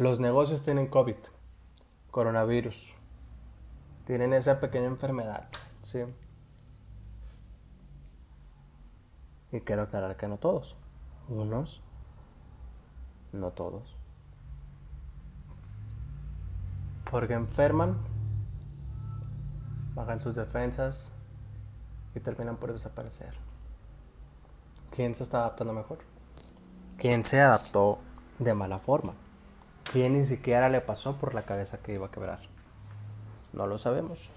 Los negocios tienen COVID, coronavirus, tienen esa pequeña enfermedad, ¿sí? Y quiero aclarar que no todos, unos, no todos. Porque enferman, bajan sus defensas y terminan por desaparecer. ¿Quién se está adaptando mejor? ¿Quién se adaptó de mala forma? ¿Quién ni siquiera le pasó por la cabeza que iba a quebrar? No lo sabemos.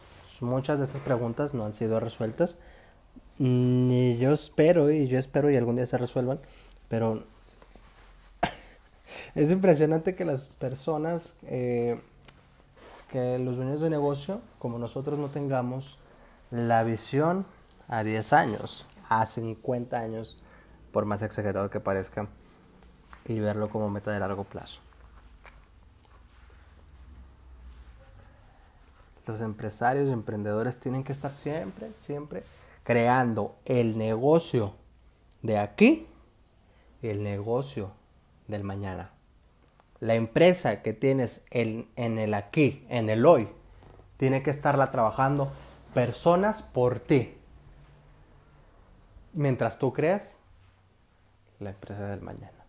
Muchas de estas preguntas no han sido resueltas. Ni yo espero, y yo espero y algún día se resuelvan, pero es impresionante que las personas, eh, que los dueños de negocio, como nosotros, no tengamos la visión a 10 años, a 50 años, por más exagerado que parezca, y verlo como meta de largo plazo. Los empresarios y emprendedores tienen que estar siempre, siempre creando el negocio de aquí y el negocio del mañana. La empresa que tienes en, el aquí, en el hoy, tiene que estarla trabajando personas por ti. Mientras tú creas la empresa del mañana.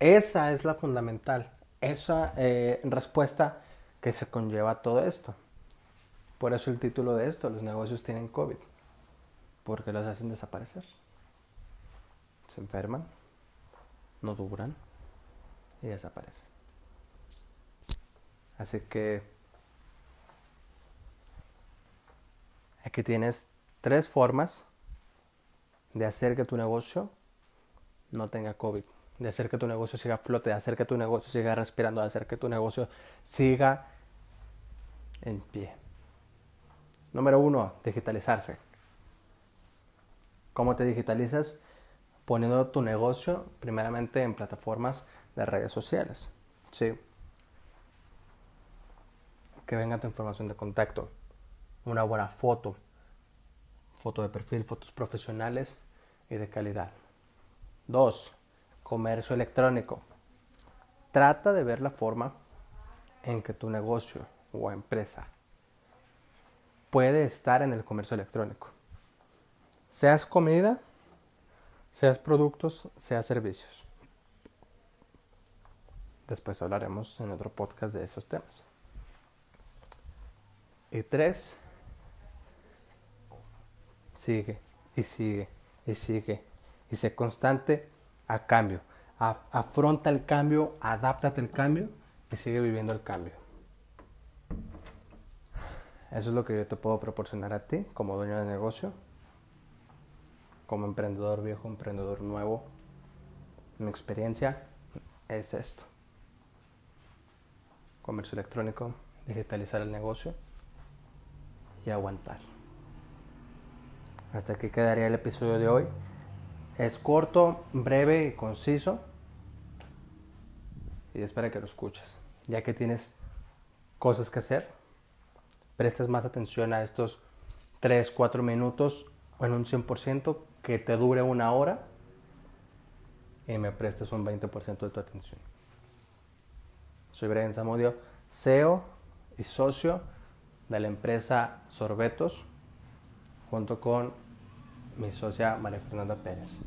Esa es la fundamental, esa eh, respuesta que se conlleva todo esto. Por eso el título de esto, los negocios tienen COVID, porque los hacen desaparecer. Se enferman, no duran y desaparecen. Así que aquí tienes tres formas de hacer que tu negocio no tenga COVID de hacer que tu negocio siga flote, de hacer que tu negocio siga respirando, de hacer que tu negocio siga en pie. Número uno, digitalizarse. ¿Cómo te digitalizas? Poniendo tu negocio primeramente en plataformas de redes sociales. ¿sí? Que venga tu información de contacto, una buena foto, foto de perfil, fotos profesionales y de calidad. Dos, comercio electrónico. Trata de ver la forma en que tu negocio o empresa puede estar en el comercio electrónico. Seas comida, seas productos, seas servicios. Después hablaremos en otro podcast de esos temas. Y tres, sigue y sigue y sigue y sé constante a cambio. afronta el cambio, adáptate al cambio y sigue viviendo el cambio. Eso es lo que yo te puedo proporcionar a ti como dueño de negocio, como emprendedor viejo, emprendedor nuevo. Mi experiencia es esto. Comercio electrónico, digitalizar el negocio y aguantar. Hasta aquí quedaría el episodio de hoy. Es corto, breve y conciso. Y espero que lo escuches. Ya que tienes cosas que hacer, prestes más atención a estos 3, 4 minutos en un 100% que te dure una hora y me prestes un 20% de tu atención. Soy Brian Zamudio, CEO y socio de la empresa Sorbetos, junto con mi socia María Fernanda Pérez.